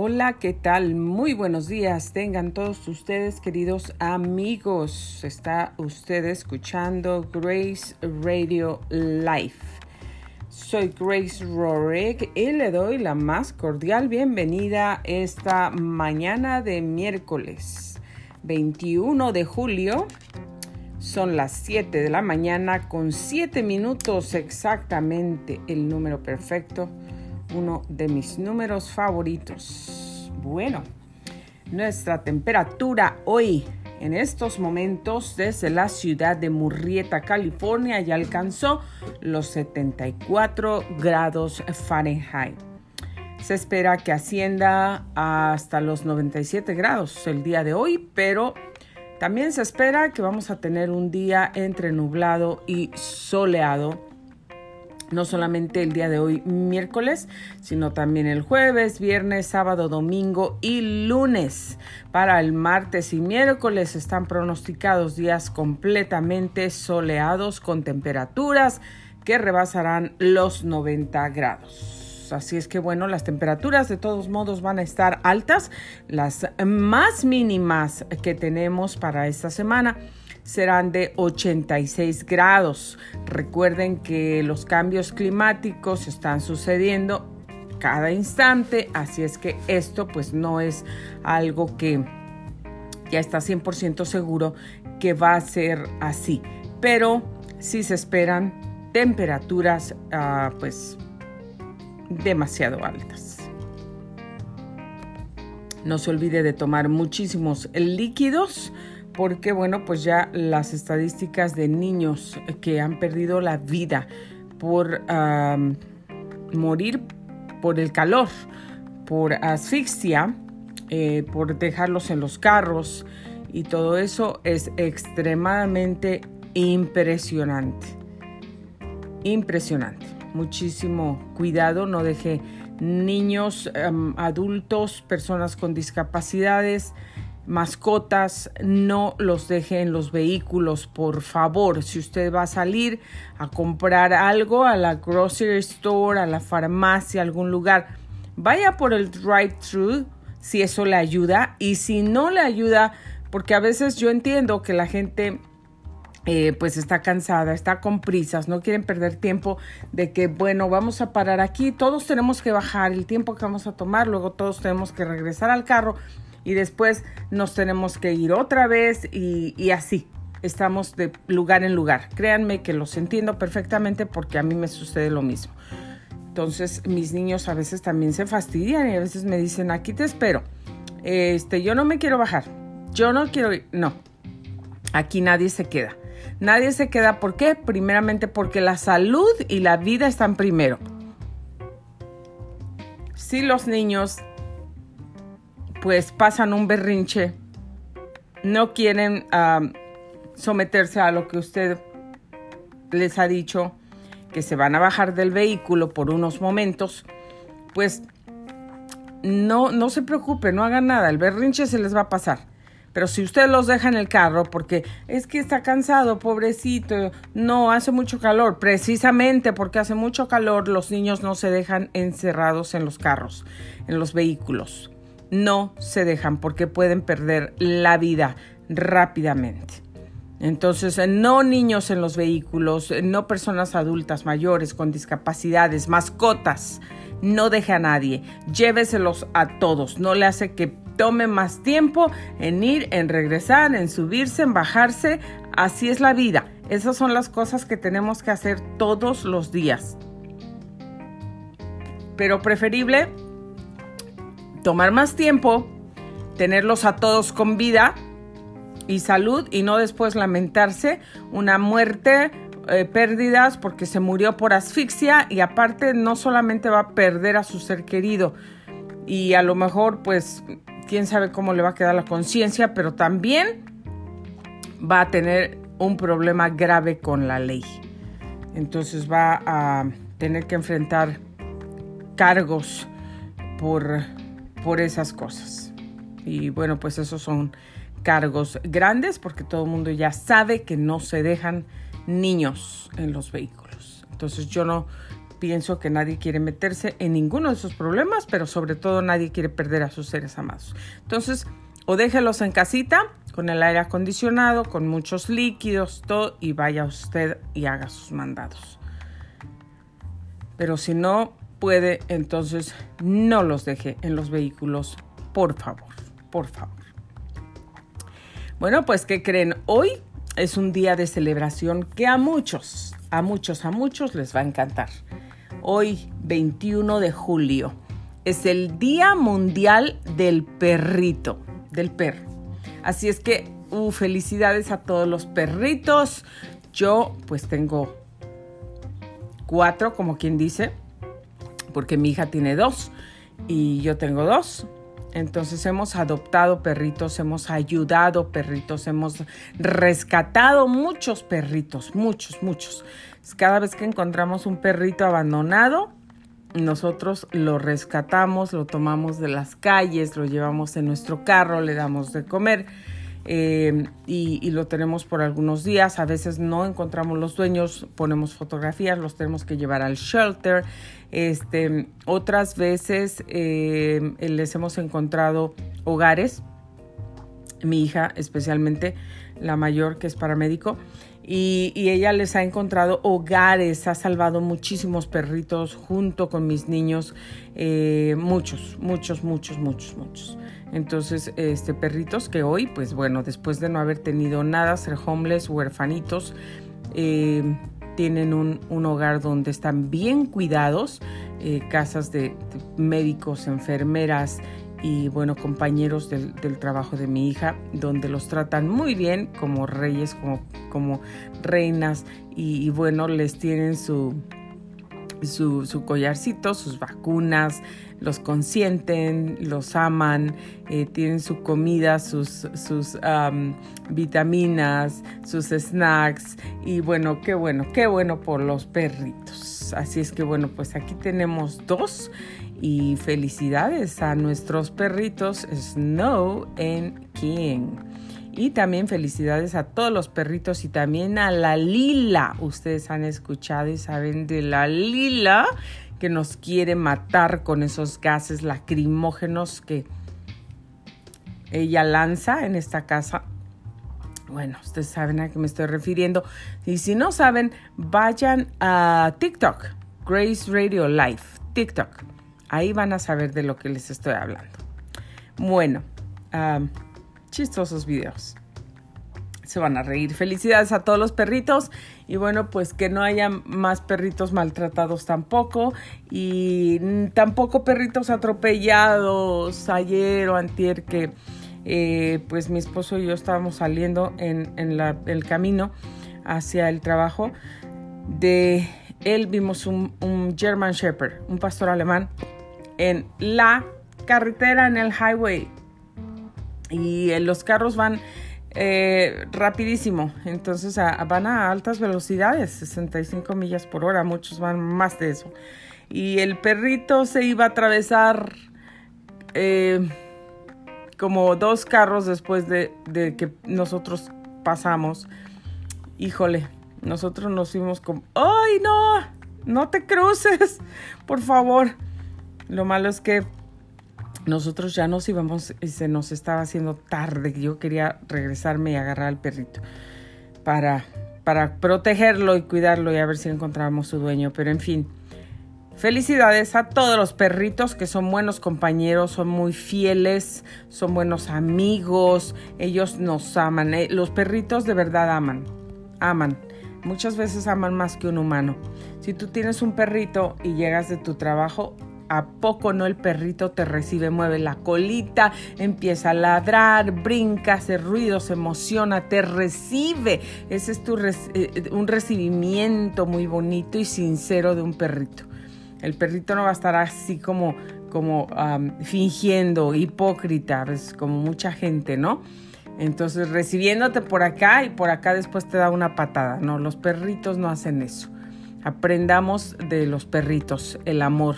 Hola, ¿qué tal? Muy buenos días. Tengan todos ustedes, queridos amigos. Está usted escuchando Grace Radio Live. Soy Grace Rorick y le doy la más cordial bienvenida esta mañana de miércoles 21 de julio. Son las 7 de la mañana con 7 minutos exactamente el número perfecto uno de mis números favoritos. Bueno, nuestra temperatura hoy en estos momentos desde la ciudad de Murrieta, California, ya alcanzó los 74 grados Fahrenheit. Se espera que ascienda hasta los 97 grados el día de hoy, pero también se espera que vamos a tener un día entre nublado y soleado no solamente el día de hoy miércoles, sino también el jueves, viernes, sábado, domingo y lunes. Para el martes y miércoles están pronosticados días completamente soleados con temperaturas que rebasarán los 90 grados. Así es que bueno, las temperaturas de todos modos van a estar altas, las más mínimas que tenemos para esta semana serán de 86 grados. Recuerden que los cambios climáticos están sucediendo cada instante, así es que esto pues no es algo que ya está 100% seguro que va a ser así, pero sí se esperan temperaturas uh, pues demasiado altas. No se olvide de tomar muchísimos líquidos porque bueno, pues ya las estadísticas de niños que han perdido la vida por morir por el calor, por asfixia, eh, por dejarlos en los carros y todo eso es extremadamente impresionante. Impresionante. Muchísimo cuidado, no deje niños, adultos, personas con discapacidades, mascotas, no los deje en los vehículos, por favor. Si usted va a salir a comprar algo a la grocery store, a la farmacia, a algún lugar, vaya por el drive-thru si eso le ayuda y si no le ayuda, porque a veces yo entiendo que la gente eh, pues está cansada, está con prisas, no quieren perder tiempo de que, bueno, vamos a parar aquí, todos tenemos que bajar el tiempo que vamos a tomar, luego todos tenemos que regresar al carro y después nos tenemos que ir otra vez y, así. Estamos de lugar en lugar. Créanme que los entiendo perfectamente porque a mí me sucede lo mismo. Entonces mis niños a veces también se fastidian y a veces me dicen, aquí te espero. Este, yo no me quiero bajar. Yo no quiero ir. No. Aquí nadie se queda. Nadie se queda. ¿Por qué? Primeramente porque la salud y la vida están primero. Si los niños pues pasan un berrinche, no quieren someterse a lo que usted les ha dicho, que se van a bajar del vehículo por unos momentos, pues no, no se preocupe, no hagan nada, el berrinche se les va a pasar. Pero si usted los deja en el carro porque es que está cansado, pobrecito, no, hace mucho calor, precisamente porque hace mucho calor, los niños no se dejan encerrados en los carros, en los vehículos no se dejan porque pueden perder la vida rápidamente. Entonces, no niños en los vehículos, no personas adultas mayores con discapacidades, mascotas, no deje a nadie, lléveselos a todos, no le hace que tome más tiempo en ir, en regresar, en subirse, en bajarse, así es la vida. Esas son las cosas que tenemos que hacer todos los días. Pero preferible tomar más tiempo, tenerlos a todos con vida y salud y no después lamentarse una muerte, eh, pérdidas porque se murió por asfixia y aparte no solamente va a perder a su ser querido y a lo mejor pues quién sabe cómo le va a quedar la conciencia, pero también va a tener un problema grave con la ley. Entonces va a tener que enfrentar cargos por por esas cosas. Y bueno, pues esos son cargos grandes porque todo el mundo ya sabe que no se dejan niños en los vehículos. Entonces yo no pienso que nadie quiere meterse en ninguno de esos problemas, pero sobre todo nadie quiere perder a sus seres amados. Entonces, o déjelos en casita con el aire acondicionado, con muchos líquidos, todo, y vaya usted y haga sus mandados. Pero si no puede, entonces no los deje en los vehículos, por favor, por favor. Bueno, pues ¿qué creen? Hoy es un día de celebración que a muchos, a muchos, a muchos les va a encantar. Hoy, 21 de julio, es el Día Mundial del Perrito, del perro. Así es que, uh, felicidades a todos los perritos. Yo pues tengo cuatro, como quien dice, porque mi hija tiene dos y yo tengo dos. Entonces hemos adoptado perritos, hemos ayudado perritos, hemos rescatado muchos perritos, muchos, muchos. Cada vez que encontramos un perrito abandonado, nosotros lo rescatamos, lo tomamos de las calles, lo llevamos en nuestro carro, le damos de comer eh, y, lo tenemos por algunos días. A veces no encontramos los dueños, ponemos fotografías, los tenemos que llevar al shelter. Este, otras veces eh, les hemos encontrado hogares, mi hija especialmente, la mayor que es paramédico, y, ella les ha encontrado hogares, ha salvado muchísimos perritos junto con mis niños, eh, muchos, muchos, muchos, muchos, muchos. Entonces, este perritos que hoy, pues bueno, después de no haber tenido nada, ser homeless, huerfanitos, eh, tienen un, hogar donde están bien cuidados, eh, casas de, médicos, enfermeras y bueno, compañeros del, trabajo de mi hija, donde los tratan muy bien como reyes, como, como reinas y bueno, les tienen su, su, collarcito, sus vacunas, los consienten, los aman, eh, tienen su comida, sus, sus vitaminas, sus snacks y bueno, qué bueno, qué bueno por los perritos. Así es que bueno, pues aquí tenemos dos y felicidades a nuestros perritos Snow and King. Y también felicidades a todos los perritos y también a la Lila. Ustedes han escuchado y saben de la Lila que nos quiere matar con esos gases lacrimógenos que ella lanza en esta casa. Bueno, ustedes saben a qué me estoy refiriendo. Y si no saben, vayan a TikTok, Grace Radio Live, TikTok. Ahí van a saber de lo que les estoy hablando. Bueno, chistosos videos. Se van a reír. Felicidades a todos los perritos. Y bueno, pues que no haya más perritos maltratados tampoco. Y tampoco perritos atropellados ayer o antier que eh, pues mi esposo y yo estábamos saliendo en, el camino hacia el trabajo. De él vimos un, un German Shepherd, un pastor alemán, en la carretera, en el highway y eh, los carros van eh, rapidísimo, entonces van a altas velocidades, 65 millas por hora, muchos van más de eso. Y el perrito se iba a atravesar eh, como dos carros después de, de, que nosotros pasamos. Híjole, nosotros nos fuimos como, ¡ay no! No te cruces, por favor. Lo malo es que nosotros ya nos íbamos y se nos estaba haciendo tarde. Yo quería regresarme y agarrar al perrito para, para protegerlo y cuidarlo y a ver si encontrábamos su dueño. Pero en fin, felicidades a todos los perritos que son buenos compañeros, son muy fieles, son buenos amigos, ellos nos aman. Eh, los perritos de verdad aman, aman. Muchas veces aman más que un humano. Si tú tienes un perrito y llegas de tu trabajo, ¿A poco no el perrito te recibe? Mueve la colita, empieza a ladrar, brinca, hace ruido, se emociona, te recibe. Ese es tu eh, un recibimiento muy bonito y sincero de un perrito. El perrito no va a estar así como, como fingiendo, hipócrita, como mucha gente, ¿no? Entonces recibiéndote por acá y por acá después te da una patada. No, los perritos no hacen eso. Aprendamos de los perritos el amor,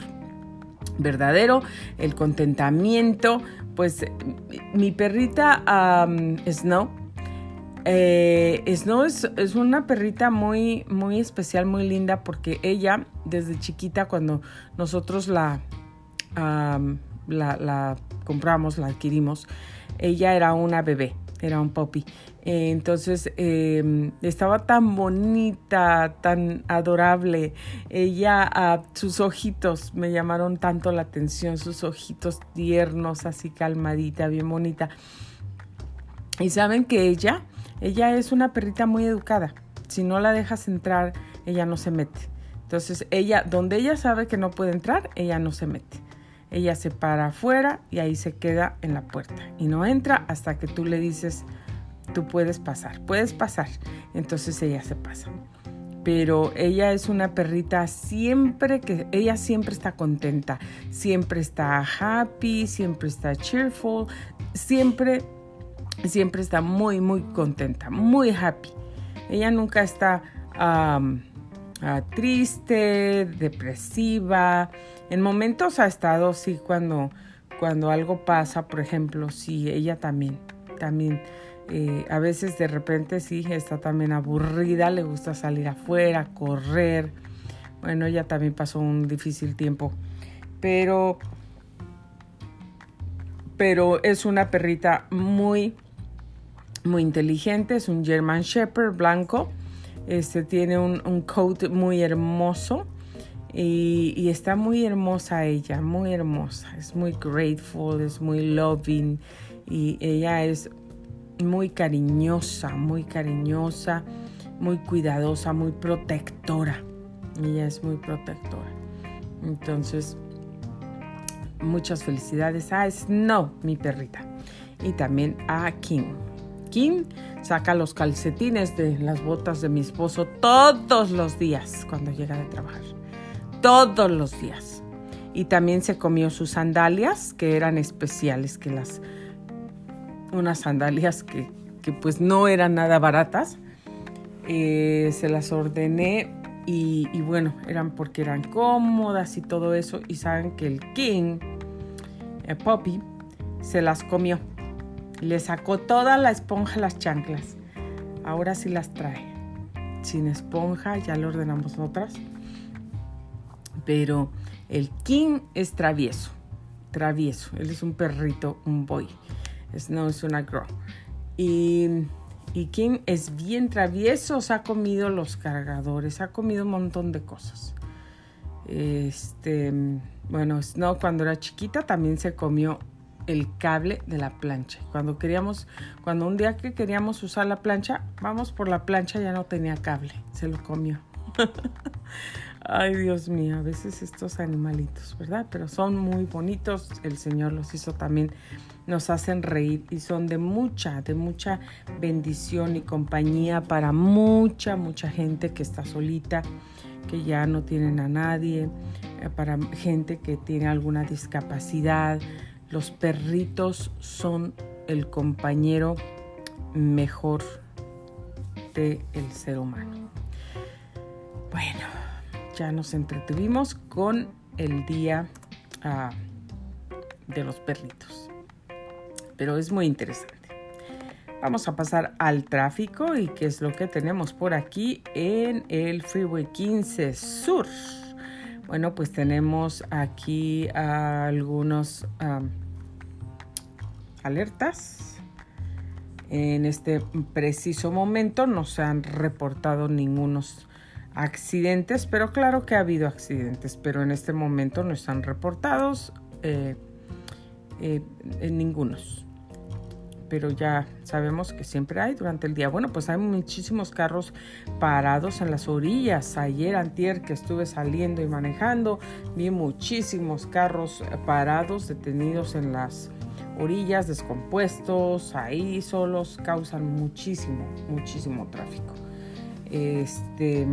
verdadero, el contentamiento. Pues mi perrita Snow eh, Snow es, es, una perrita muy, muy especial, muy linda, porque ella, desde chiquita, cuando nosotros la, la, compramos, la adquirimos, ella era una bebé, era un puppy. entonces em, estaba tan bonita, tan adorable. Ella, sus ojitos me llamaron tanto la atención, sus ojitos tiernos, así calmadita, bien bonita. Y saben que ella, ella es una perrita muy educada. Si no la dejas entrar, ella no se mete. Entonces, ella, donde ella sabe que no puede entrar, ella no se mete. Ella se para afuera y ahí se queda en la puerta. Y no entra hasta que tú le dices, tú puedes pasar, puedes pasar. Entonces ella se pasa. Pero ella es una perrita siempre que, ella siempre está contenta, siempre está happy, siempre está cheerful, siempre, siempre está muy, muy contenta, muy happy. Ella nunca está Ah, triste, depresiva. En momentos ha estado, sí, cuando, cuando algo pasa, por ejemplo, sí, ella también, también. Eh, a veces de repente sí, está también aburrida, le gusta salir afuera, correr. Bueno, ella también pasó un difícil tiempo, pero, pero es una perrita muy, muy inteligente, es un German Shepherd blanco este tiene un, un coat muy hermoso y, está muy hermosa ella, muy hermosa. Es muy grateful, es muy loving y ella es muy cariñosa, muy cariñosa, muy cuidadosa, muy protectora. Ella es muy protectora. Entonces, muchas felicidades a Snow, mi perrita. Y también a King. King saca los calcetines de las botas de mi esposo todos los días cuando llega de trabajar. Todos los días. Y también se comió sus sandalias, que eran especiales, que las... unas sandalias que, pues no eran nada baratas. Eh, se las ordené y, bueno, eran porque eran cómodas y todo eso. Y saben que el King, el Poppy, se las comió le sacó toda la esponja a las chanclas. Ahora sí las trae. Sin esponja, ya le ordenamos otras. Pero el King es travieso. Travieso. Él es un perrito, un boy. Es, no es una girl. Y, y King es bien travieso. Se ha comido los cargadores. Ha comido un montón de cosas. Este, bueno, Snow cuando era chiquita también se comió el cable de la plancha. Cuando queríamos, cuando un día que queríamos usar la plancha, vamos por la plancha, ya no tenía cable, se lo comió. Ay, Dios mío, a veces estos animalitos, ¿verdad? Pero son muy bonitos, el Señor los hizo también, nos hacen reír y son de mucha, de mucha bendición y compañía para mucha, mucha gente que está solita, que ya no tienen a nadie, eh, para gente que tiene alguna discapacidad, los perritos son el compañero mejor del el ser humano. Bueno, ya nos entretuvimos con el día ah, de los perritos. Pero es muy interesante. Vamos a pasar al tráfico y qué es lo que tenemos por aquí en el Freeway 15 Sur. Bueno, pues tenemos aquí algunos alertas. En este preciso momento no se han reportado ningunos accidentes, pero claro que ha habido accidentes, pero en este momento no están reportados eh, eh, en ningunos pero ya sabemos que siempre hay durante el día. Bueno, pues hay muchísimos carros parados en las orillas. Ayer, antier, que estuve saliendo y manejando, vi muchísimos carros parados, detenidos en las orillas, descompuestos, ahí solos, causan muchísimo, muchísimo tráfico. Este,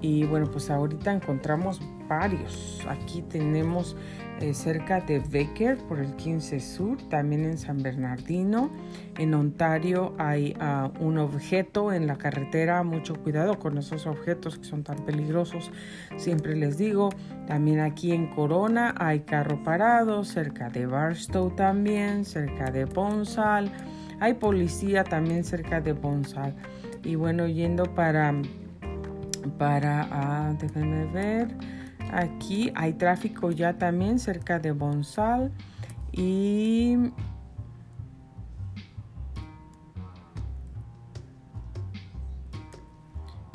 y bueno, pues ahorita encontramos varios. Aquí tenemos eh, cerca de Baker por el 15 Sur, también en San Bernardino. En Ontario hay ah, un objeto en la carretera, mucho cuidado con esos objetos que son tan peligrosos, siempre les digo. También aquí en Corona hay carro parado, cerca de Barstow también, cerca de Bonsal. Hay policía también cerca de Bonsal. Y bueno, yendo para, para, ah, déjenme ver, aquí hay tráfico ya también cerca de Bonsal. Y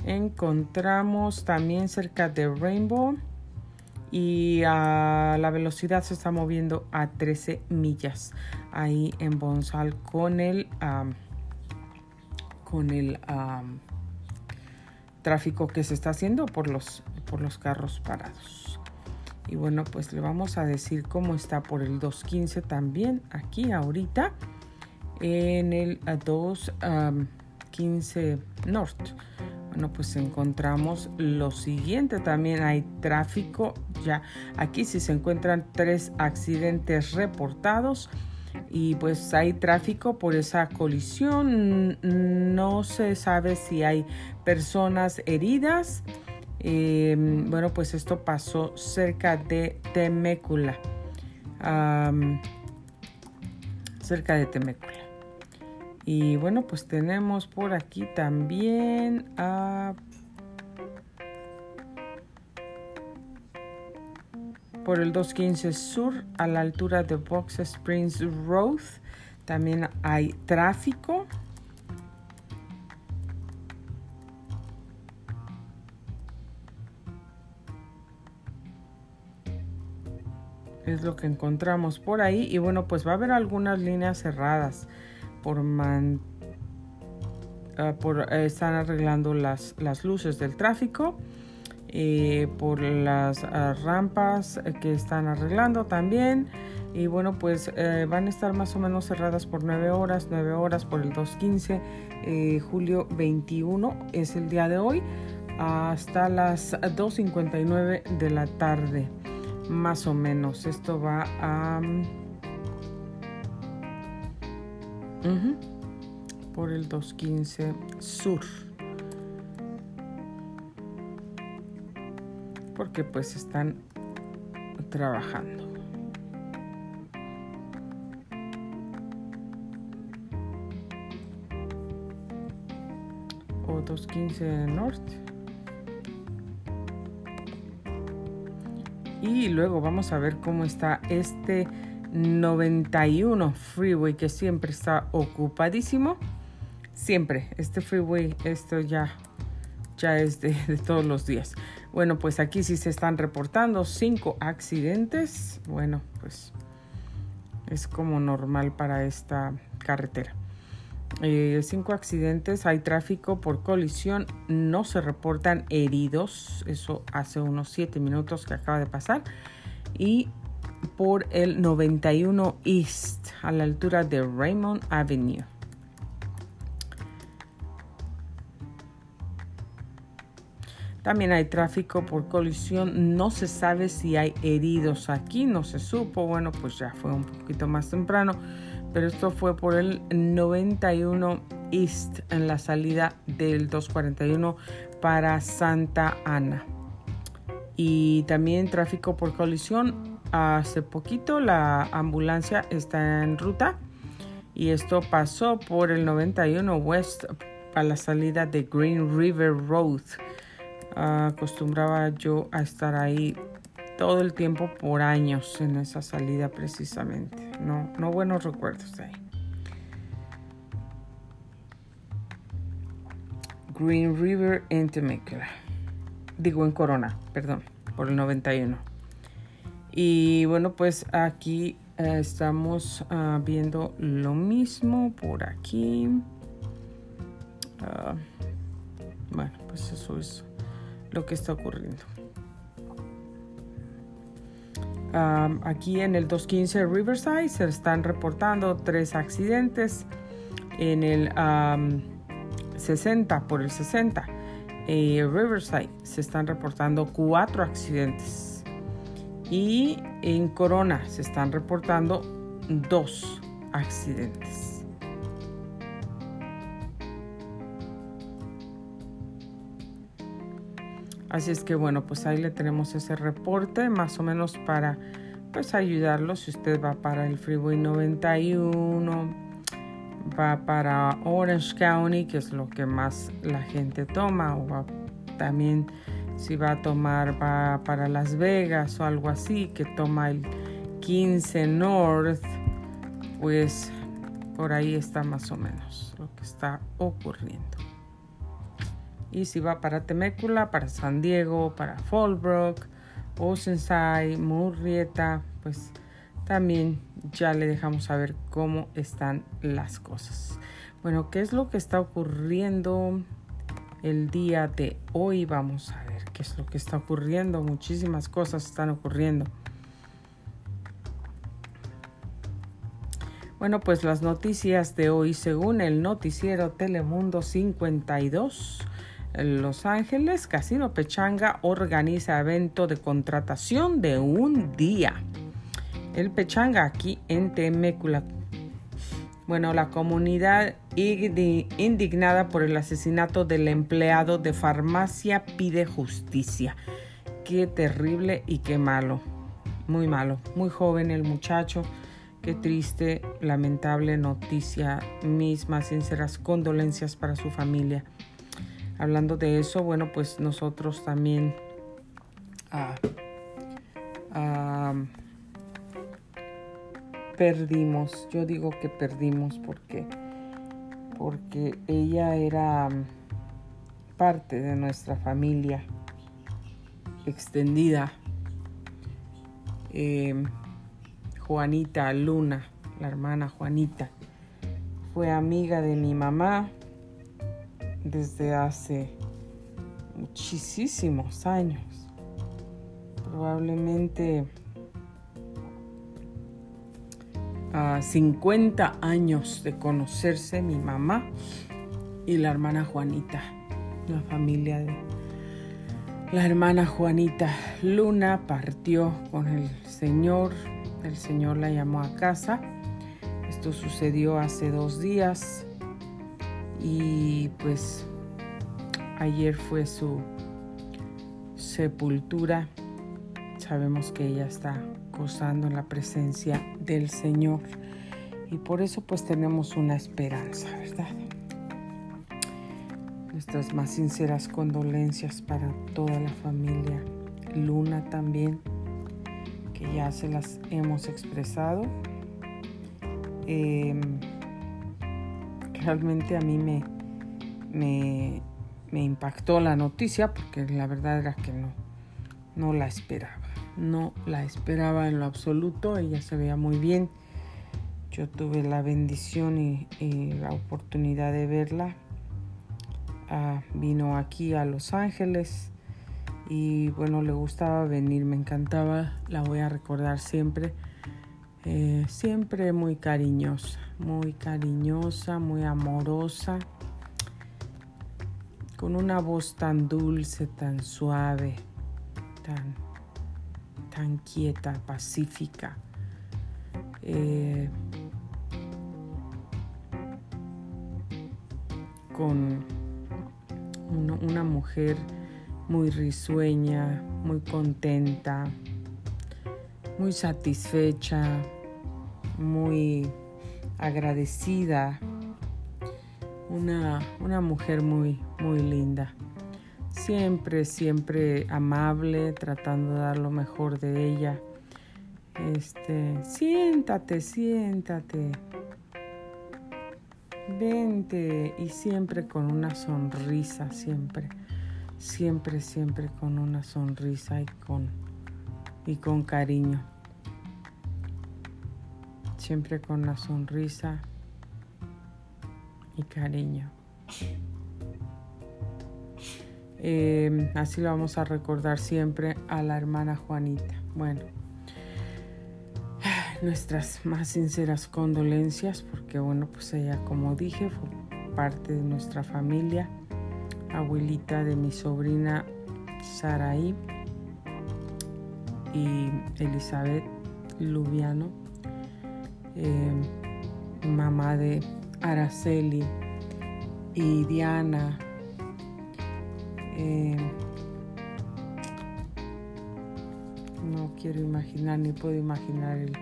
encontramos también cerca de Rainbow y la velocidad se está moviendo a 13 millas ahí en Bonsal con el con el tráfico que se está haciendo por los por los carros parados y bueno pues le vamos a decir cómo está por el 215 también aquí ahorita en el 215 North bueno, pues encontramos lo siguiente. También hay tráfico. Ya aquí sí se encuentran tres accidentes reportados. Y pues hay tráfico por esa colisión. No se sabe si hay personas heridas. Em, bueno, pues esto pasó cerca de Temécula. cerca de Temécula. Y bueno, pues tenemos por aquí también a... Por el 215 Sur, a la altura de Box Springs Road, también hay tráfico. Es lo que encontramos por ahí. Y bueno, pues va a haber algunas líneas cerradas por, man, ah, por eh, están arreglando las, las, luces del tráfico, eh, por las ah, rampas que están arreglando también. Y bueno, pues eh, van a estar más o menos cerradas por 9 horas, 9 horas por el 215, julio 21 es el día de hoy, hasta las 2.59 de la tarde, más o menos. Esto va a... Por el 215 sur. Porque pues están trabajando. O 215 norte. Y luego vamos a ver cómo está este 91 freeway que siempre está ocupadísimo. Siempre, este freeway, esto ya, ya es de, todos los días. Bueno, pues aquí sí se están reportando cinco accidentes. Bueno, pues es como normal para esta carretera. Eh, cinco accidentes, hay tráfico por colisión, no se reportan heridos, eso hace unos siete minutos que acaba de pasar. Y por el 91 East a la altura de Raymond Avenue. También hay tráfico por colisión. No se sabe si hay heridos aquí. No se supo. Bueno, pues ya fue un poquito más temprano. Pero esto fue por el 91 East en la salida del 241 para Santa Ana. Y también tráfico por colisión Hace poquito la ambulancia está en ruta y esto pasó por el 91 West a la salida de Green River Road. Acostumbraba yo a estar ahí todo el tiempo por años en esa salida precisamente. No, no buenos recuerdos de ahí. Green River en Temecula. Digo en Corona, perdón, por el 91. Y bueno, pues aquí eh, estamos ah, viendo lo mismo por aquí. Ah, bueno, pues eso es lo que está ocurriendo. aquí en el 215 Riverside se están reportando tres accidentes. En el 60 por el 60 eh, Riverside se están reportando cuatro accidentes y en Corona se están reportando dos accidentes. Así es que bueno, pues ahí le tenemos ese reporte más o menos para pues ayudarlo si usted va para el Freeway 91, va para Orange County, que es lo que más la gente toma, o también si va a tomar va para Las Vegas o algo así, que toma el 15 North, pues por ahí está más o menos lo que está ocurriendo. Y si va para Temécula, para San Diego, para Fallbrook, Oceanside, Murrieta, pues también ya le dejamos saber cómo están las cosas. Bueno, ¿qué es lo que está ocurriendo el día de hoy? Vamos a ver qué es lo que está ocurriendo. Muchísimas cosas están ocurriendo. Bueno, pues las noticias de hoy, según el noticiero Telemundo 52, Los Ángeles, Casino Pechanga organiza evento de contratación de un día el Pechanga aquí en Temécula. Bueno, la comunidad indignada por el asesinato del empleado de farmacia pide justicia. Qué terrible y qué malo. Muy malo. Muy joven el muchacho. Qué triste, lamentable noticia. Mis más sinceras condolencias para su familia. Hablando de eso, bueno, pues nosotros también... Ah, ah, perdimos. Yo digo que perdimos porque, porque ella era parte de nuestra familia extendida. Em, Juanita Luna, la hermana Juanita, fue amiga de mi mamá desde hace muchísimos años. Probablemente 50 años de conocerse mi mamá y la hermana Juanita, la familia de la hermana Juanita Luna partió con el Señor, el Señor la llamó a casa. Esto sucedió hace dos días y pues ayer fue su sepultura. Sabemos que ella está gozando en la presencia del Señor. Y por eso pues tenemos una esperanza, ¿verdad? Nuestras más sinceras condolencias para toda la familia. Luna también, que ya se las hemos expresado. Em, realmente a mí me, me, impactó la noticia porque la verdad era que no, no la esperaba no la esperaba en lo absoluto, ella se veía muy bien. Yo tuve la bendición y, la oportunidad de verla. Ah, vino aquí a Los Ángeles y bueno, le gustaba venir, me encantaba, la voy a recordar siempre. Eh, siempre muy cariñosa, muy cariñosa, muy amorosa, con una voz tan dulce, tan suave, tan tan quieta, pacífica. Eh, con una mujer muy risueña, muy contenta, muy satisfecha, muy agradecida, una, una mujer muy, muy linda siempre, siempre amable, tratando de dar lo mejor de ella. Este, siéntate, siéntate. Vente y siempre con una sonrisa, siempre, siempre, siempre con una sonrisa y con, y con cariño. Siempre con una sonrisa y cariño. Em, así lo vamos a recordar siempre a la hermana Juanita. Bueno, nuestras más sinceras condolencias porque bueno, pues ella como dije fue parte de nuestra familia, abuelita de mi sobrina Saraí y Elizabeth Lubiano, em, mamá de Araceli y Diana eh, no quiero imaginar ni puedo imaginar el,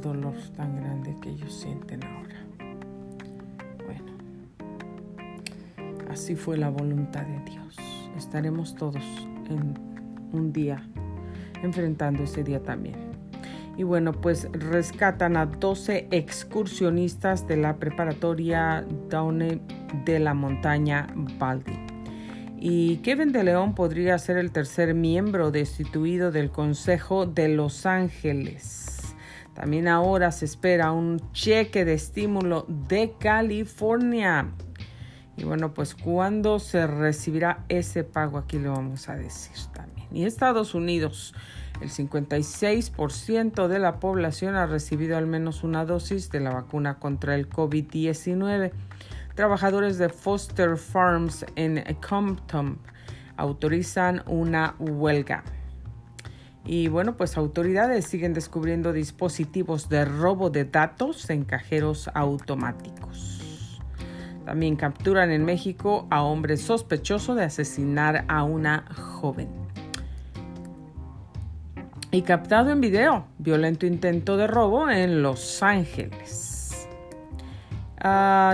dolor tan grande que ellos sienten ahora. así fue la voluntad de Dios. Estaremos todos en un día enfrentando ese día también. Y bueno, pues rescatan a 12 excursionistas de la preparatoria Downey de la montaña Baldi. Y Kevin de León podría ser el tercer miembro destituido del Consejo de Los Ángeles. También ahora se espera un cheque de estímulo de California. Y bueno, pues cuando se recibirá ese pago, aquí lo vamos a decir también. Y Estados Unidos, el 56% de la población ha recibido al menos una dosis de la vacuna contra el COVID-19. Trabajadores de Foster Farms en Compton autorizan una huelga. Y bueno, pues autoridades siguen descubriendo dispositivos de robo de datos en cajeros automáticos. También capturan en México a hombre sospechoso de asesinar a una joven. Y captado en video, violento intento de robo en Los Ángeles.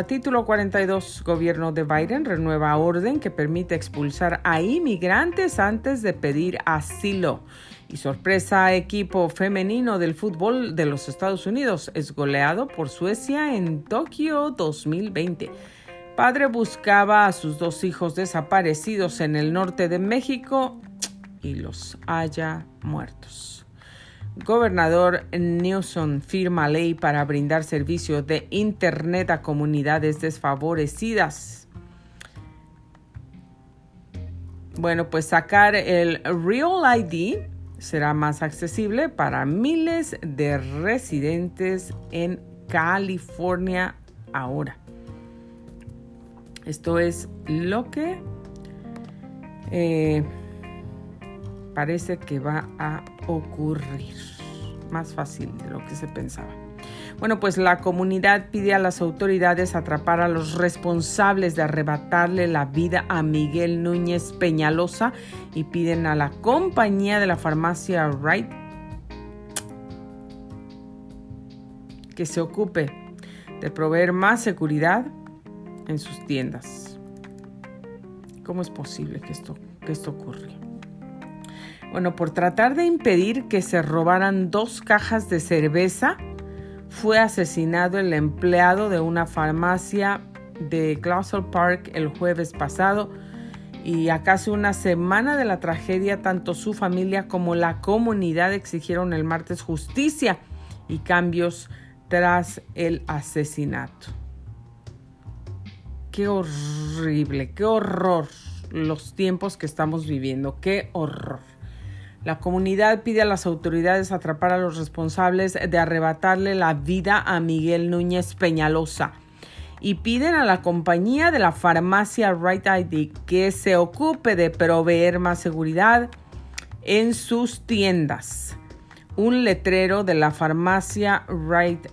Título 42. Gobierno de Biden renueva orden que permite expulsar a inmigrantes antes de pedir asilo. Y sorpresa, equipo femenino del fútbol de los Estados Unidos es goleado por Suecia en Tokio 2020. Padre buscaba a sus dos hijos desaparecidos en el norte de México y los haya muertos. Gobernador Newsom firma ley para brindar servicio de Internet a comunidades desfavorecidas. Bueno, pues sacar el Real ID será más accesible para miles de residentes en California ahora. Esto es lo que eh, parece que va a ocurrir. Más fácil de lo que se pensaba. Bueno, pues la comunidad pide a las autoridades atrapar a los responsables de arrebatarle la vida a Miguel Núñez Peñalosa y piden a la compañía de la farmacia Wright que se ocupe de proveer más seguridad en sus tiendas. ¿Cómo es posible que esto, que esto ocurra? Bueno, por tratar de impedir que se robaran dos cajas de cerveza, fue asesinado el empleado de una farmacia de Gloucester Park el jueves pasado y a casi una semana de la tragedia, tanto su familia como la comunidad exigieron el martes justicia y cambios tras el asesinato. Qué horrible, qué horror los tiempos que estamos viviendo, qué horror. La comunidad pide a las autoridades atrapar a los responsables de arrebatarle la vida a Miguel Núñez Peñalosa y piden a la compañía de la farmacia Right ID que se ocupe de proveer más seguridad en sus tiendas. Un letrero de la farmacia Right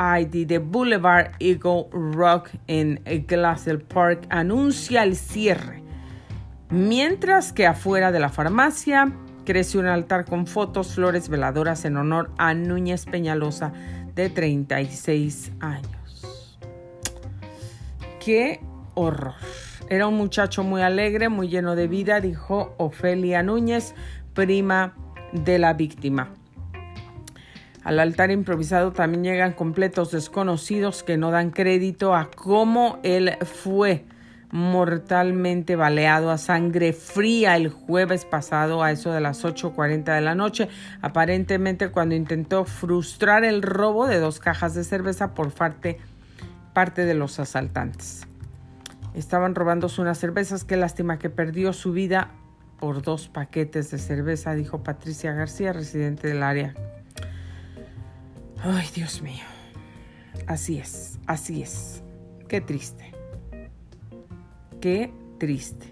ID de Boulevard Eagle Rock en Glacial Park anuncia el cierre, mientras que afuera de la farmacia crece un altar con fotos, flores, veladoras en honor a Núñez Peñalosa de 36 años. ¡Qué horror! Era un muchacho muy alegre, muy lleno de vida, dijo Ofelia Núñez, prima de la víctima. Al altar improvisado también llegan completos desconocidos que no dan crédito a cómo él fue mortalmente baleado a sangre fría el jueves pasado a eso de las 8.40 de la noche, aparentemente cuando intentó frustrar el robo de dos cajas de cerveza por parte, parte de los asaltantes. Estaban robándose unas cervezas, qué lástima que perdió su vida por dos paquetes de cerveza, dijo Patricia García, residente del área. Ay, Dios mío. Así es, así es. Qué triste. Qué triste.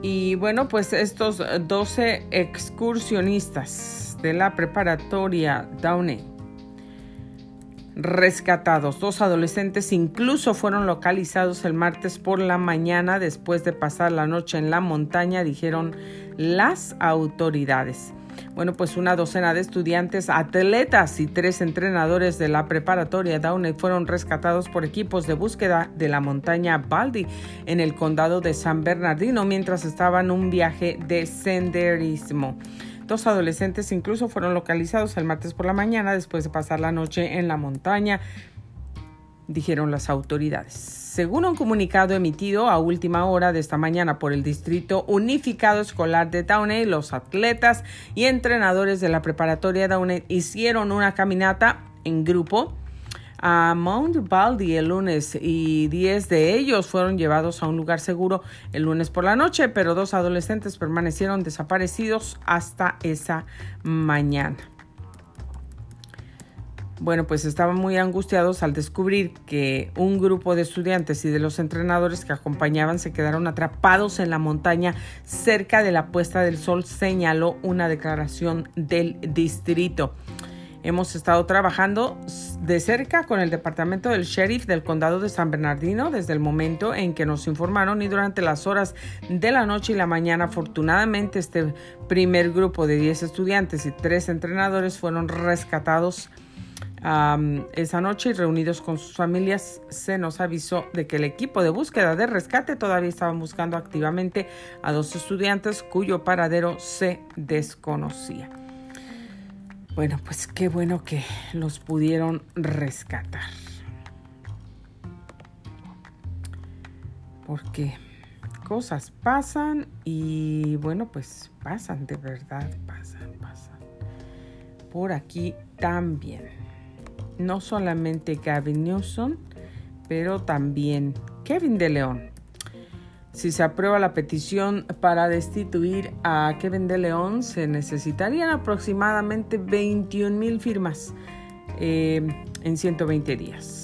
Y bueno, pues estos 12 excursionistas de la preparatoria Downey rescatados. Dos adolescentes incluso fueron localizados el martes por la mañana después de pasar la noche en la montaña, dijeron las autoridades. Bueno, pues una docena de estudiantes, atletas y tres entrenadores de la preparatoria Downey fueron rescatados por equipos de búsqueda de la montaña Baldi en el condado de San Bernardino mientras estaban en un viaje de senderismo. Dos adolescentes incluso fueron localizados el martes por la mañana después de pasar la noche en la montaña, dijeron las autoridades. Según un comunicado emitido a última hora de esta mañana por el Distrito Unificado Escolar de Downey, los atletas y entrenadores de la preparatoria Downey hicieron una caminata en grupo a Mount Baldy el lunes y 10 de ellos fueron llevados a un lugar seguro el lunes por la noche, pero dos adolescentes permanecieron desaparecidos hasta esa mañana. Bueno, pues estaban muy angustiados al descubrir que un grupo de estudiantes y de los entrenadores que acompañaban se quedaron atrapados en la montaña cerca de la puesta del sol, señaló una declaración del distrito. Hemos estado trabajando de cerca con el departamento del sheriff del condado de San Bernardino desde el momento en que nos informaron y durante las horas de la noche y la mañana. Afortunadamente, este primer grupo de 10 estudiantes y 3 entrenadores fueron rescatados esa noche y reunidos con sus familias se nos avisó de que el equipo de búsqueda de rescate todavía estaba buscando activamente a dos estudiantes cuyo paradero se desconocía. Bueno, pues qué bueno que los pudieron rescatar. Porque cosas pasan y bueno, pues pasan, de verdad, pasan, pasan. Por aquí también no solamente Gavin Newsom, pero también Kevin de León. Si se aprueba la petición para destituir a Kevin de León, se necesitarían aproximadamente 21 mil firmas eh, en 120 días.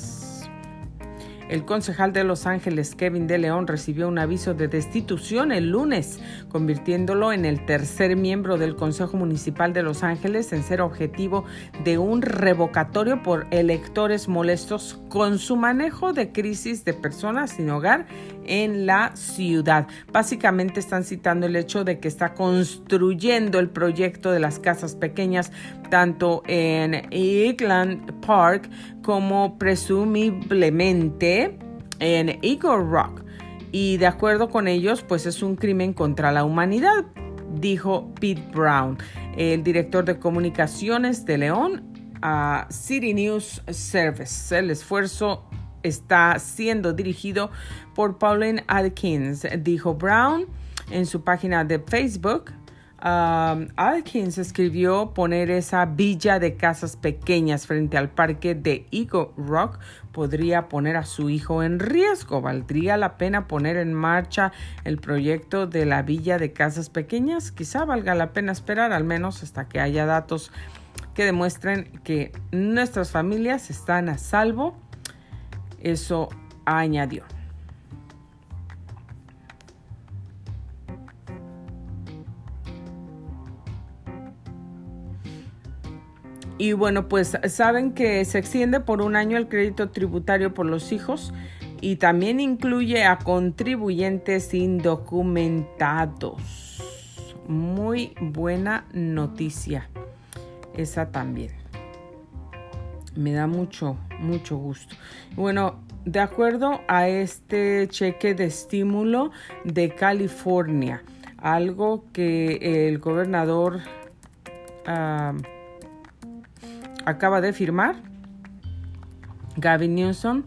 El concejal de Los Ángeles, Kevin de León, recibió un aviso de destitución el lunes, convirtiéndolo en el tercer miembro del Consejo Municipal de Los Ángeles en ser objetivo de un revocatorio por electores molestos con su manejo de crisis de personas sin hogar en la ciudad. Básicamente están citando el hecho de que está construyendo el proyecto de las casas pequeñas tanto en Eagland Park como presumiblemente en Eagle Rock. Y de acuerdo con ellos, pues es un crimen contra la humanidad, dijo Pete Brown, el director de comunicaciones de León a City News Service. El esfuerzo está siendo dirigido por Pauline Adkins, dijo Brown en su página de Facebook. Um, Adkins escribió poner esa villa de casas pequeñas frente al parque de Eagle Rock podría poner a su hijo en riesgo. ¿Valdría la pena poner en marcha el proyecto de la villa de casas pequeñas? Quizá valga la pena esperar al menos hasta que haya datos que demuestren que nuestras familias están a salvo. Eso añadió. Y bueno, pues saben que se extiende por un año el crédito tributario por los hijos y también incluye a contribuyentes indocumentados. Muy buena noticia. Esa también. Me da mucho, mucho gusto. Bueno, de acuerdo a este cheque de estímulo de California, algo que el gobernador... Ah, acaba de firmar Gavin Newsom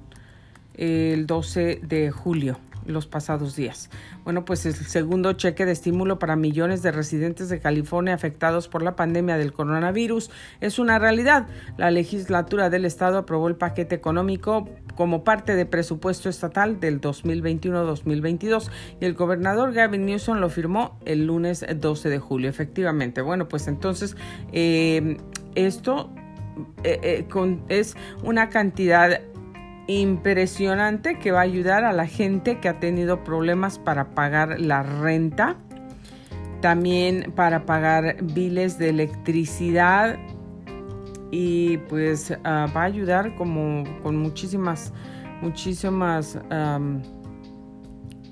el 12 de julio, los pasados días. Bueno, pues el segundo cheque de estímulo para millones de residentes de California afectados por la pandemia del coronavirus es una realidad. La legislatura del estado aprobó el paquete económico como parte del presupuesto estatal del 2021-2022 y el gobernador Gavin Newsom lo firmó el lunes 12 de julio. Efectivamente, bueno, pues entonces eh, esto eh, eh, es una cantidad impresionante que va a ayudar a la gente que ha tenido problemas para pagar la renta, también para pagar biles de electricidad y pues ah, va a ayudar como con muchísimas, muchísimas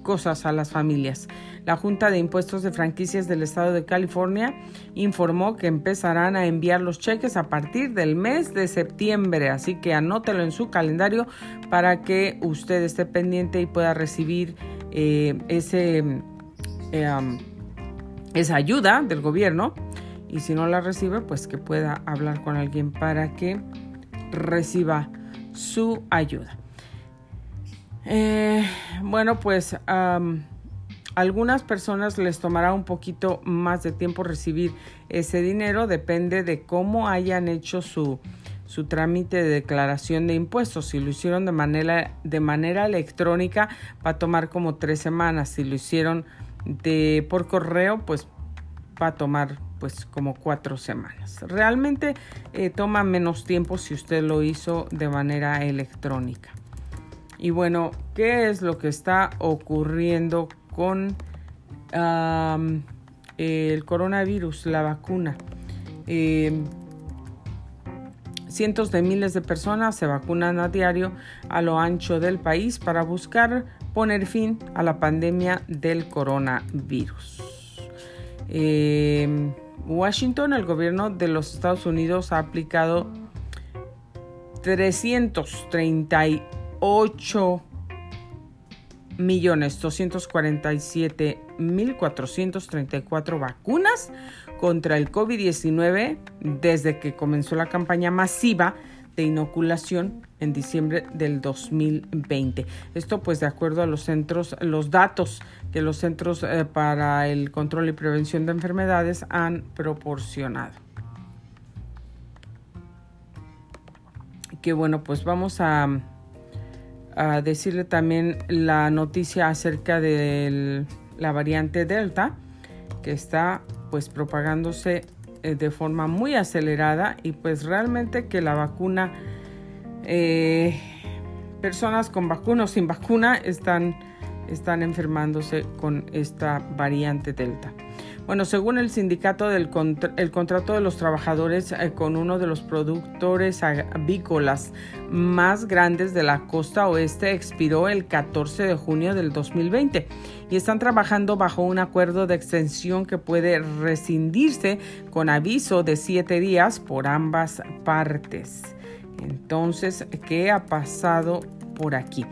cosas a las familias. La Junta de Impuestos de Franquicias del Estado de California informó que empezarán a enviar los cheques a partir del mes de septiembre, así que anótelo en su calendario para que usted esté pendiente y pueda recibir eh, ese, eh, esa ayuda del gobierno y si no la recibe, pues que pueda hablar con alguien para que reciba su ayuda. Eh, bueno, pues algunas personas les tomará un poquito más de tiempo recibir ese dinero, depende de cómo hayan hecho su, su trámite de declaración de impuestos. Si lo hicieron de manera, de manera electrónica, va a tomar como tres semanas. Si lo hicieron de, por correo, pues va a tomar pues como cuatro semanas. Realmente eh, toma menos tiempo si usted lo hizo de manera electrónica. Y bueno, ¿qué es lo que está ocurriendo con el coronavirus, la vacuna? Eh, cientos de miles de personas se vacunan a diario a lo ancho del país para buscar poner fin a la pandemia del coronavirus. Eh, Washington, el gobierno de los Estados Unidos ha aplicado 338 millones 247 mil 434 vacunas contra el COVID-19 desde que comenzó la campaña masiva de inoculación en diciembre del 2020. Esto pues de acuerdo a los centros, los datos que los Centros eh, para el Control y Prevención de Enfermedades han proporcionado. Que bueno, pues vamos a, a decirle también la noticia acerca de la variante Delta que está pues propagándose eh, de forma muy acelerada y pues realmente que la vacuna, eh, personas con vacuna o sin vacuna están, están enfermándose con esta variante Delta. Bueno, según el sindicato del el contrato de los trabajadores eh, con uno de los productores avícolas más grandes de la costa oeste expiró el 14 de junio del 2020 y están trabajando bajo un acuerdo de extensión que puede rescindirse con aviso de siete días por ambas partes. Entonces, ¿qué ha pasado por aquí?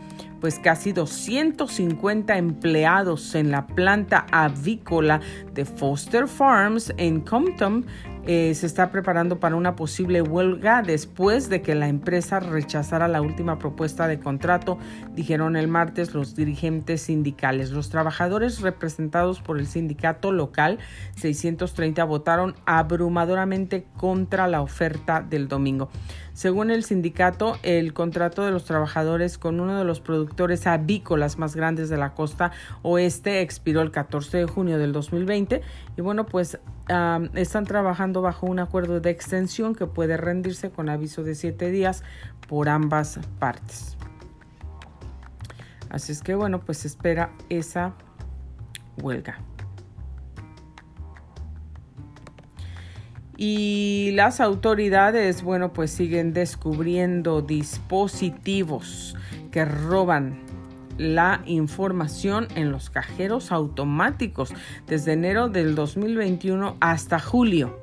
Pues casi 250 empleados en la planta avícola de Foster Farms en Compton eh, se está preparando para una posible huelga después de que la empresa rechazara la última propuesta de contrato, dijeron el martes los dirigentes sindicales. Los trabajadores representados por el sindicato local 630 votaron abrumadoramente contra la oferta del domingo. Según el sindicato, el contrato de los trabajadores con uno de los productores avícolas más grandes de la costa oeste expiró el 14 de junio del 2020 y bueno, pues están trabajando bajo un acuerdo de extensión que puede rendirse con aviso de siete días por ambas partes. Así es que bueno, pues espera esa huelga. Y las autoridades, bueno, pues siguen descubriendo dispositivos que roban la información en los cajeros automáticos desde enero del 2021 hasta julio.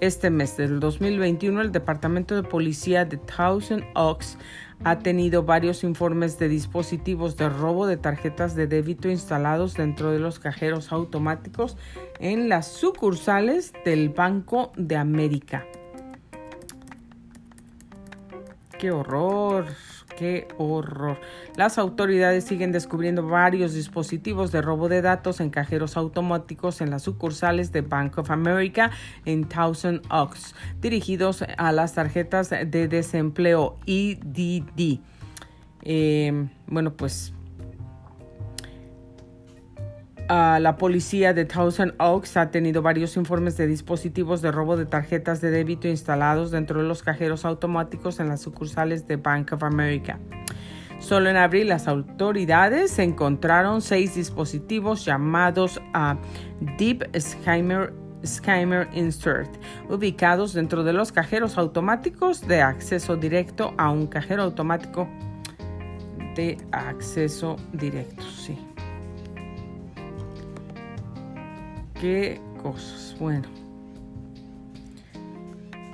Este mes del 2021 el Departamento de Policía de Thousand Oaks ha tenido varios informes de dispositivos de robo de tarjetas de débito instalados dentro de los cajeros automáticos en las sucursales del Banco de América. ¡Qué horror! ¡Qué horror! Las autoridades siguen descubriendo varios dispositivos de robo de datos en cajeros automáticos en las sucursales de Bank of America en Thousand Oaks, dirigidos a las tarjetas de desempleo EDD. Eh, bueno, pues la policía de Thousand Oaks ha tenido varios informes de dispositivos de robo de tarjetas de débito instalados dentro de los cajeros automáticos en las sucursales de Bank of America. Solo en abril las autoridades encontraron seis dispositivos llamados a Deep Scheimer Skymer Insert, ubicados dentro de los cajeros automáticos de acceso directo a un cajero automático de acceso directo. Sí. Qué cosas. Bueno.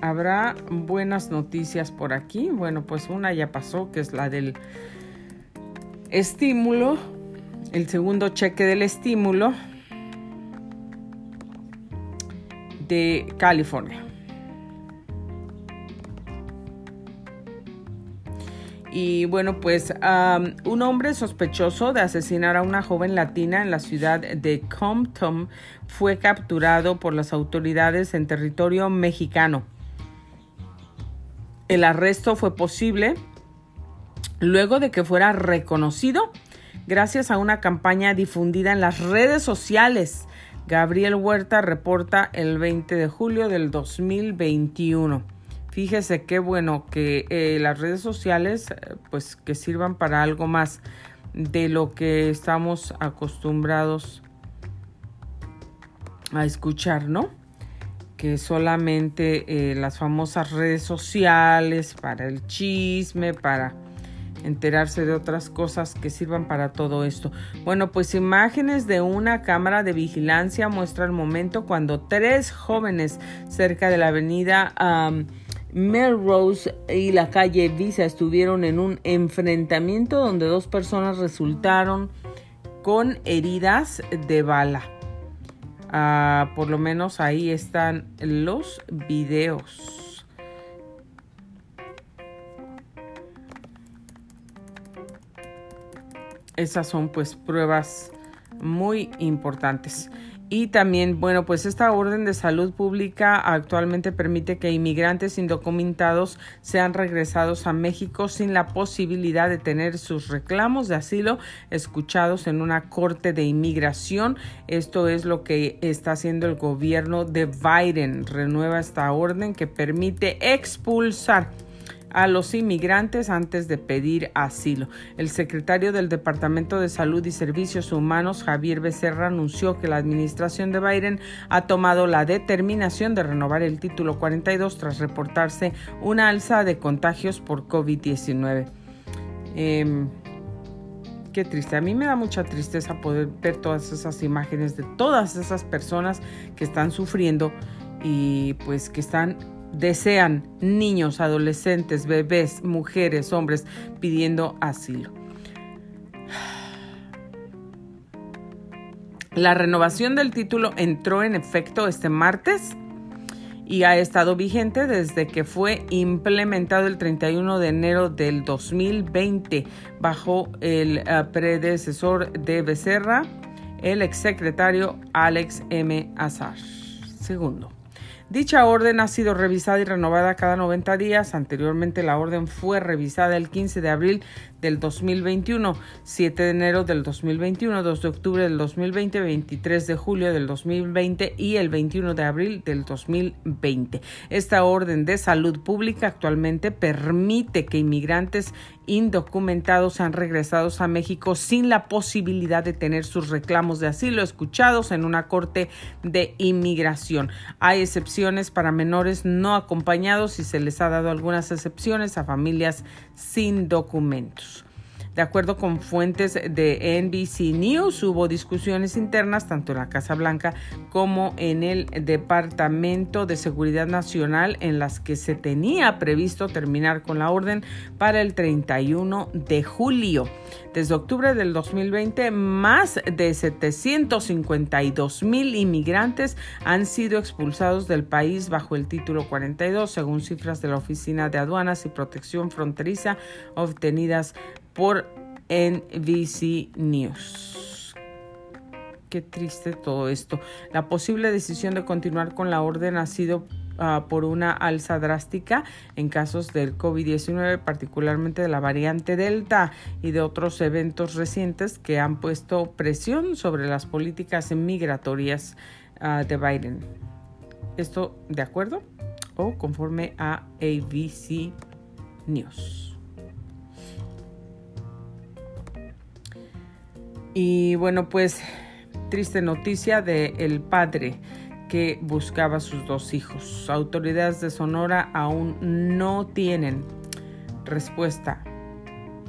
Habrá buenas noticias por aquí. Bueno, pues una ya pasó, que es la del estímulo, el segundo cheque del estímulo de California. Y bueno, pues un hombre sospechoso de asesinar a una joven latina en la ciudad de Compton fue capturado por las autoridades en territorio mexicano. El arresto fue posible luego de que fuera reconocido gracias a una campaña difundida en las redes sociales. Gabriel Huerta reporta el 20 de julio del 2021. Fíjese qué bueno que eh, las redes sociales eh, pues que sirvan para algo más de lo que estamos acostumbrados a escuchar, ¿no? que solamente eh, las famosas redes sociales para el chisme, para enterarse de otras cosas que sirvan para todo esto. Bueno, pues imágenes de una cámara de vigilancia muestra el momento cuando tres jóvenes cerca de la avenida Melrose y la calle Visa estuvieron en un enfrentamiento donde dos personas resultaron con heridas de bala. Ah, por lo menos ahí están los videos. Esas son pues pruebas muy importantes. Y también, bueno, pues esta orden de salud pública actualmente permite que inmigrantes indocumentados sean regresados a México sin la posibilidad de tener sus reclamos de asilo escuchados en una corte de inmigración. Esto es lo que está haciendo el gobierno de Biden. Renueva esta orden que permite expulsar a los inmigrantes antes de pedir asilo. El secretario del Departamento de Salud y Servicios Humanos, Javier Becerra, anunció que la administración de Biden ha tomado la determinación de renovar el título 42 tras reportarse una alza de contagios por COVID-19. Em, qué triste. A mí me da mucha tristeza poder ver todas esas imágenes de todas esas personas que están sufriendo y pues que están desean niños, adolescentes, bebés, mujeres, hombres pidiendo asilo. La renovación del título entró en efecto este martes y ha estado vigente desde que fue implementado el 31 de enero del 2020 bajo el eh, predecesor de Becerra, el exsecretario Alex M. Azar. Segundo. Dicha orden ha sido revisada y renovada cada 90 días. Anteriormente la orden fue revisada el 15 de abril del 2021, 7 de enero del 2021, 2 de octubre del 2020, 23 de julio del 2020 y el 21 de abril del 2020. Esta orden de salud pública actualmente permite que inmigrantes indocumentados sean regresados a México sin la posibilidad de tener sus reclamos de asilo escuchados en una corte de inmigración. Hay excepciones para menores no acompañados y se les ha dado algunas excepciones a familias sin documentos. De acuerdo con fuentes de NBC News, hubo discusiones internas tanto en la Casa Blanca como en el Departamento de Seguridad Nacional en las que se tenía previsto terminar con la orden para el 31 de julio. Desde octubre del 2020, más de 752 mil inmigrantes han sido expulsados del país bajo el título 42, según cifras de la Oficina de Aduanas y Protección Fronteriza obtenidas por NBC News. Qué triste todo esto. La posible decisión de continuar con la orden ha sido ah, por una alza drástica en casos del COVID-19, particularmente de la variante Delta y de otros eventos recientes que han puesto presión sobre las políticas migratorias ah, de Biden. ¿Esto de acuerdo o conforme a ABC News? Y bueno, pues triste noticia de el padre que buscaba a sus dos hijos. Autoridades de Sonora aún no tienen respuesta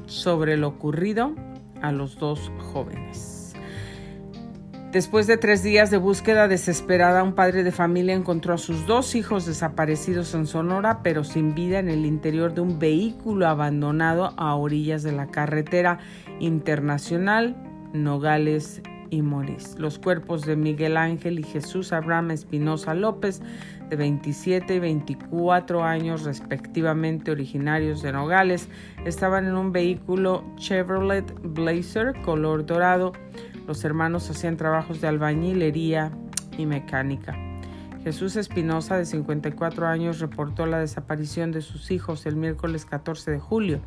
sobre lo ocurrido a los dos jóvenes. Después de tres días de búsqueda desesperada, un padre de familia encontró a sus dos hijos desaparecidos en Sonora, pero sin vida en el interior de un vehículo abandonado a orillas de la carretera internacional Nogales y Moris. Los cuerpos de Miguel Ángel y Jesús Abraham Espinosa López, de 27 y 24 años respectivamente, originarios de Nogales, estaban en un vehículo Chevrolet Blazer color dorado los hermanos hacían trabajos de albañilería y mecánica. Jesús Espinosa, de 54 años, reportó la desaparición de sus hijos el miércoles 14 de julio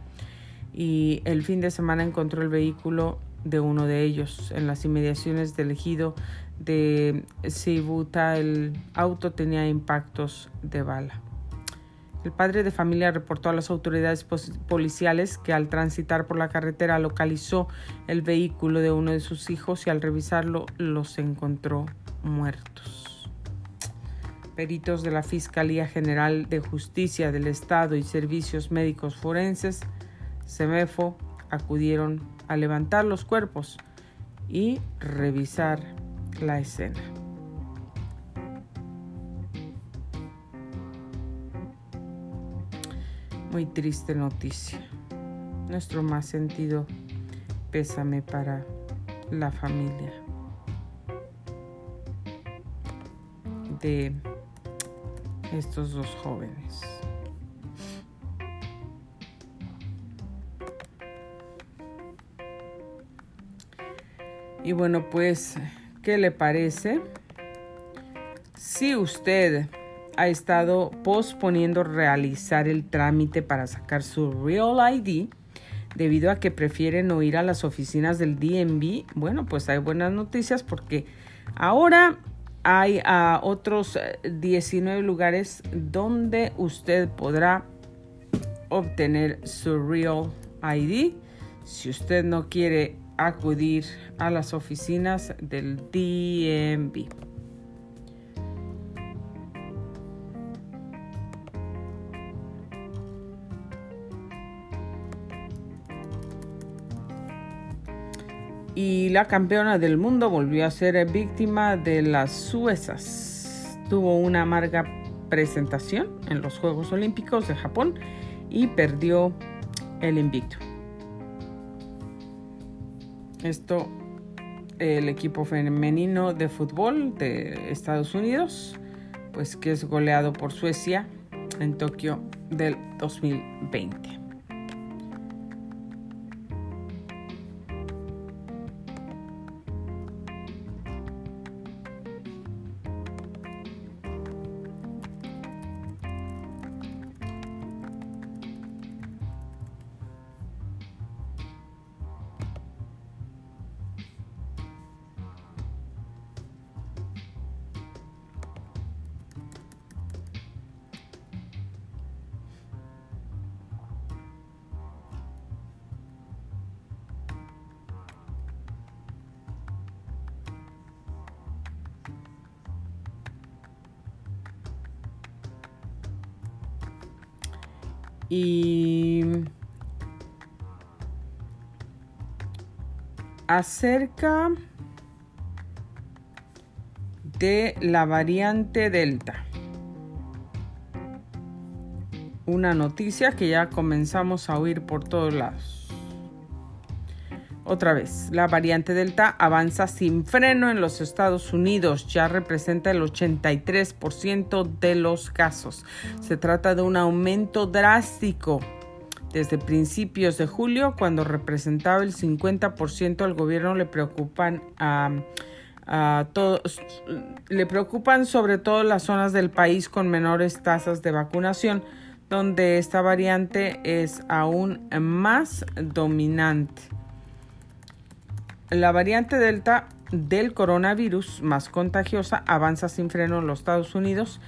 y el fin de semana encontró el vehículo de uno de ellos en las inmediaciones del ejido de Cibuta. El auto tenía impactos de bala. El padre de familia reportó a las autoridades policiales que al transitar por la carretera localizó el vehículo de uno de sus hijos y al revisarlo los encontró muertos. Peritos de la Fiscalía General de Justicia del Estado y Servicios Médicos Forenses, SEMEFO, acudieron a levantar los cuerpos y revisar la escena. Muy triste noticia. Nuestro más sentido pésame para la familia de estos dos jóvenes. Y bueno, pues, ¿qué le parece? Si usted ha estado posponiendo realizar el trámite para sacar su Real ID debido a que prefieren no ir a las oficinas del DMV. Bueno, pues hay buenas noticias porque ahora hay a otros 19 eh, lugares donde usted podrá obtener su Real ID si usted no quiere acudir a las oficinas del DMV. y la campeona del mundo volvió a ser víctima de las suezas. Tuvo una amarga presentación en los Juegos Olímpicos de Japón y perdió el invicto. Esto, el equipo femenino de fútbol de Estados Unidos, pues que es goleado por Suecia en Tokio del 2020. Y acerca de la variante Delta. Una noticia que ya comenzamos a oír por todos lados. Otra vez, la variante Delta avanza sin freno en los Estados Unidos, ya representa el 83% de los casos. Se trata de un aumento drástico desde principios de julio, cuando representaba el 50%, al gobierno le preocupan a, todos, le preocupan sobre todo las zonas del país con menores tasas de vacunación, donde esta variante es aún más dominante la variante Delta del coronavirus más contagiosa avanza sin freno en los Estados Unidos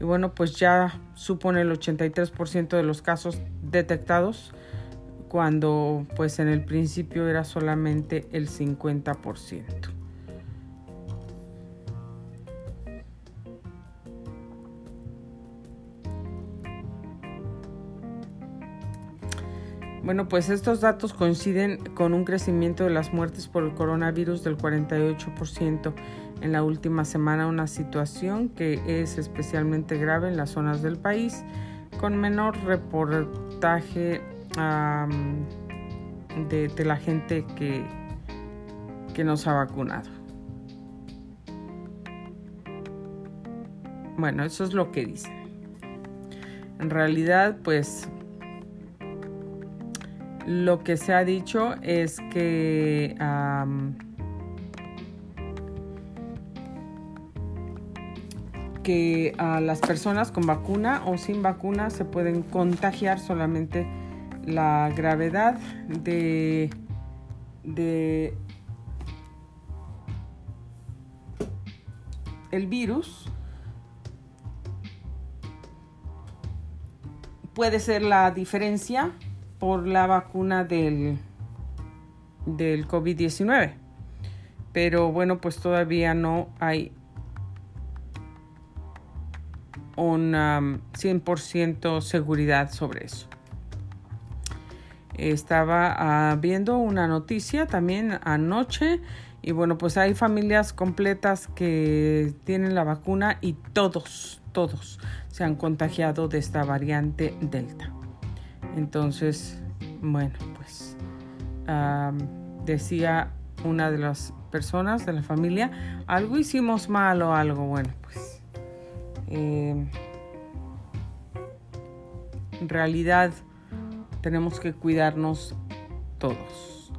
y bueno, pues ya supone el 83% de los casos detectados cuando pues en el principio era solamente el 50%. Bueno, pues estos datos coinciden con un crecimiento de las muertes por el coronavirus del 48% en la última semana, una situación que es especialmente grave en las zonas del país con menor reportaje de, la gente que, que nos ha vacunado. Bueno, eso es lo que dicen. En realidad, pues lo que se ha dicho es que que a las personas con vacuna o sin vacuna se pueden contagiar solamente la gravedad de, de el virus. Puede ser la diferencia por la vacuna del, del COVID-19. Pero bueno, pues todavía no hay una 100% seguridad sobre eso. Estaba ah, viendo una noticia también anoche y bueno, pues hay familias completas que tienen la vacuna y todos, todos se han contagiado de esta variante Delta. Entonces, bueno, pues decía una de las personas de la familia, algo hicimos mal o algo, bueno, pues em, en realidad tenemos que cuidarnos todos.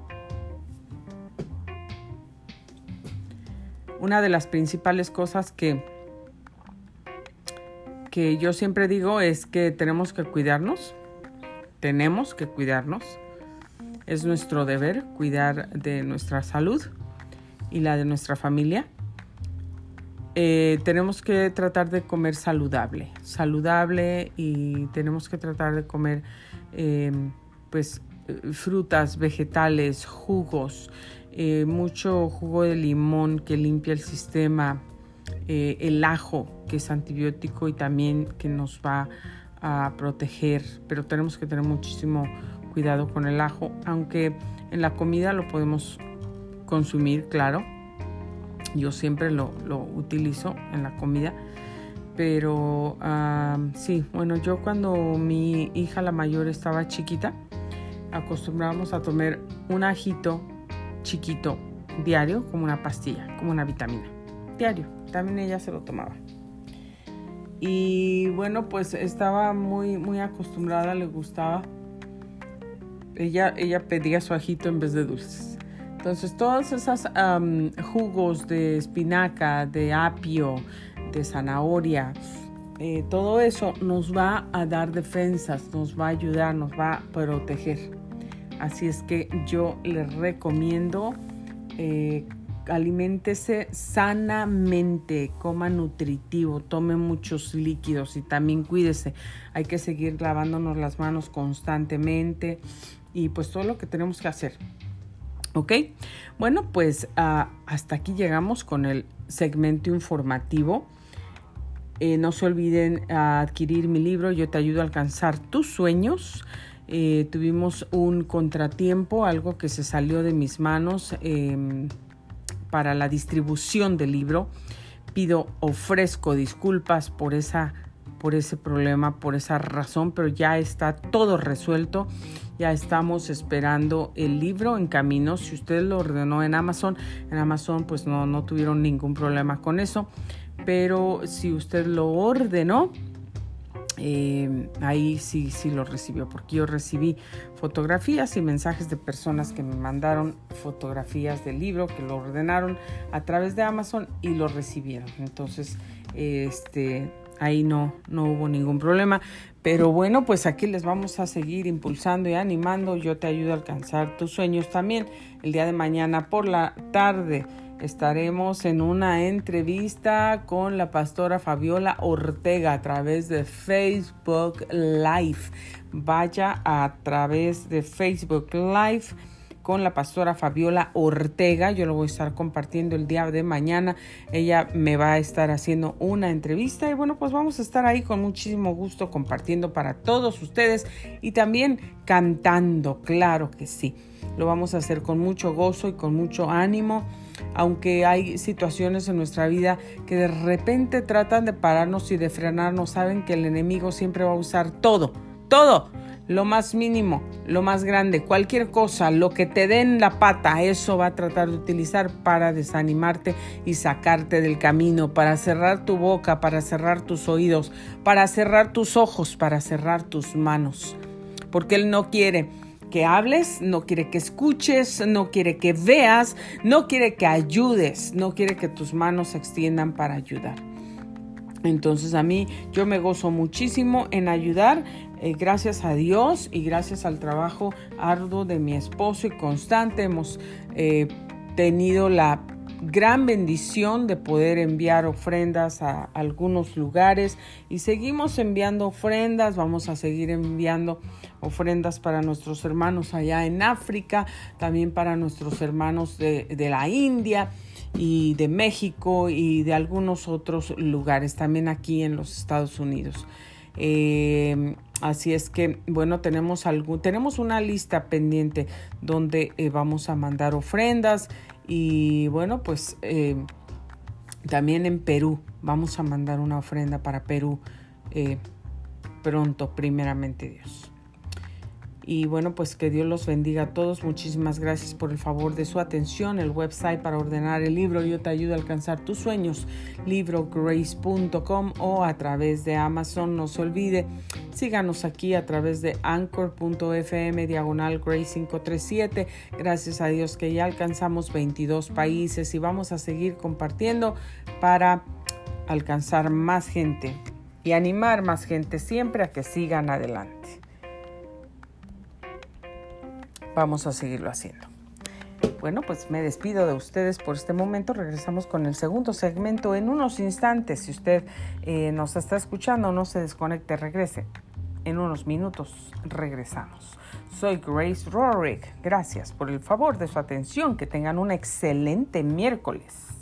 Una de las principales cosas que, que yo siempre digo es que tenemos que cuidarnos tenemos que cuidarnos. Es nuestro deber cuidar de nuestra salud y la de nuestra familia. Eh, tenemos que tratar de comer saludable, saludable y tenemos que tratar de comer em, pues frutas, vegetales, jugos, eh, mucho jugo de limón que limpia el sistema, eh, el ajo que es antibiótico y también que nos va a a proteger, pero tenemos que tener muchísimo cuidado con el ajo, aunque en la comida lo podemos consumir, claro. Yo siempre lo, utilizo en la comida, pero sí, bueno, yo cuando mi hija la mayor estaba chiquita, acostumbrábamos a tomar un ajito chiquito diario como una pastilla, como una vitamina. Diario, también ella se lo tomaba. Y bueno, pues estaba muy, muy acostumbrada, le gustaba. Ella, ella pedía su ajito en vez de dulces. Entonces, todos esos jugos de espinaca, de apio, de zanahoria, eh, todo eso nos va a dar defensas, nos va a ayudar, nos va a proteger. Así es que yo les recomiendo eh, aliméntese sanamente, coma nutritivo, tome muchos líquidos y también cuídese. Hay que seguir lavándonos las manos constantemente y pues todo lo que tenemos que hacer. ¿Ok? Bueno, pues ah, hasta aquí llegamos con el segmento informativo. Eh, no se olviden adquirir mi libro Yo te ayudo a alcanzar tus sueños. Eh, tuvimos un contratiempo, algo que se salió de mis manos. Em, para la distribución del libro. Pido, ofrezco disculpas por esa por ese problema, por esa razón, pero ya está todo resuelto. Ya estamos esperando el libro en camino. Si usted lo ordenó en Amazon, en Amazon pues no, no tuvieron ningún problema con eso. Pero si usted lo ordenó, eh, ahí sí, sí lo recibió, porque yo recibí fotografías y mensajes de personas que me mandaron fotografías del libro, que lo ordenaron a través de Amazon y lo recibieron. Entonces, este, ahí no, no hubo ningún problema. Pero bueno, pues aquí les vamos a seguir impulsando y animando. Yo te ayudo a alcanzar tus sueños también el día de mañana por la tarde estaremos en una entrevista con la pastora Fabiola Ortega a través de Facebook Live. Vaya a través de Facebook Live con la pastora Fabiola Ortega. Yo lo voy a estar compartiendo el día de mañana. Ella me va a estar haciendo una entrevista y bueno, pues vamos a estar ahí con muchísimo gusto compartiendo para todos ustedes y también cantando, claro que sí. Lo vamos a hacer con mucho gozo y con mucho ánimo, aunque hay situaciones en nuestra vida que de repente tratan de pararnos y de frenarnos. Saben que el enemigo siempre va a usar todo, todo, lo más mínimo, lo más grande, cualquier cosa, lo que te den la pata, eso va a tratar de utilizar para desanimarte y sacarte del camino, para cerrar tu boca, para cerrar tus oídos, para cerrar tus ojos, para cerrar tus manos. Porque Él no quiere que hables, no quiere que escuches, no quiere que veas, no quiere que ayudes, no quiere que tus manos se extiendan para ayudar. Entonces a mí yo me gozo muchísimo en ayudar, eh, gracias a Dios y gracias al trabajo arduo de mi esposo y constante hemos eh, tenido la gran bendición de poder enviar ofrendas a algunos lugares y seguimos enviando ofrendas, vamos a seguir enviando ofrendas para nuestros hermanos allá en África, también para nuestros hermanos de, la India y de México y de algunos otros lugares, también aquí en los Estados Unidos. Eh, así es que, bueno, tenemos, algún, tenemos una lista pendiente donde eh, vamos a mandar ofrendas y bueno, pues eh, también en Perú vamos a mandar una ofrenda para Perú pronto, primeramente Dios. Y bueno, pues que Dios los bendiga a todos. Muchísimas gracias por el favor de su atención. El website para ordenar el libro Yo te ayudo a alcanzar tus sueños, librograce.com o a través de Amazon. No se olvide, síganos aquí a través de anchor.fm diagonal Grace 537. Gracias a Dios que ya alcanzamos 22 países y vamos a seguir compartiendo para alcanzar más gente y animar más gente siempre a que sigan adelante vamos a seguirlo haciendo. Bueno, pues me despido de ustedes por este momento. Regresamos con el segundo segmento en unos instantes. Si usted eh, nos está escuchando, no se desconecte, regrese. En unos minutos regresamos. Soy Grace Rorick. Gracias por el favor de su atención. Que tengan un excelente miércoles.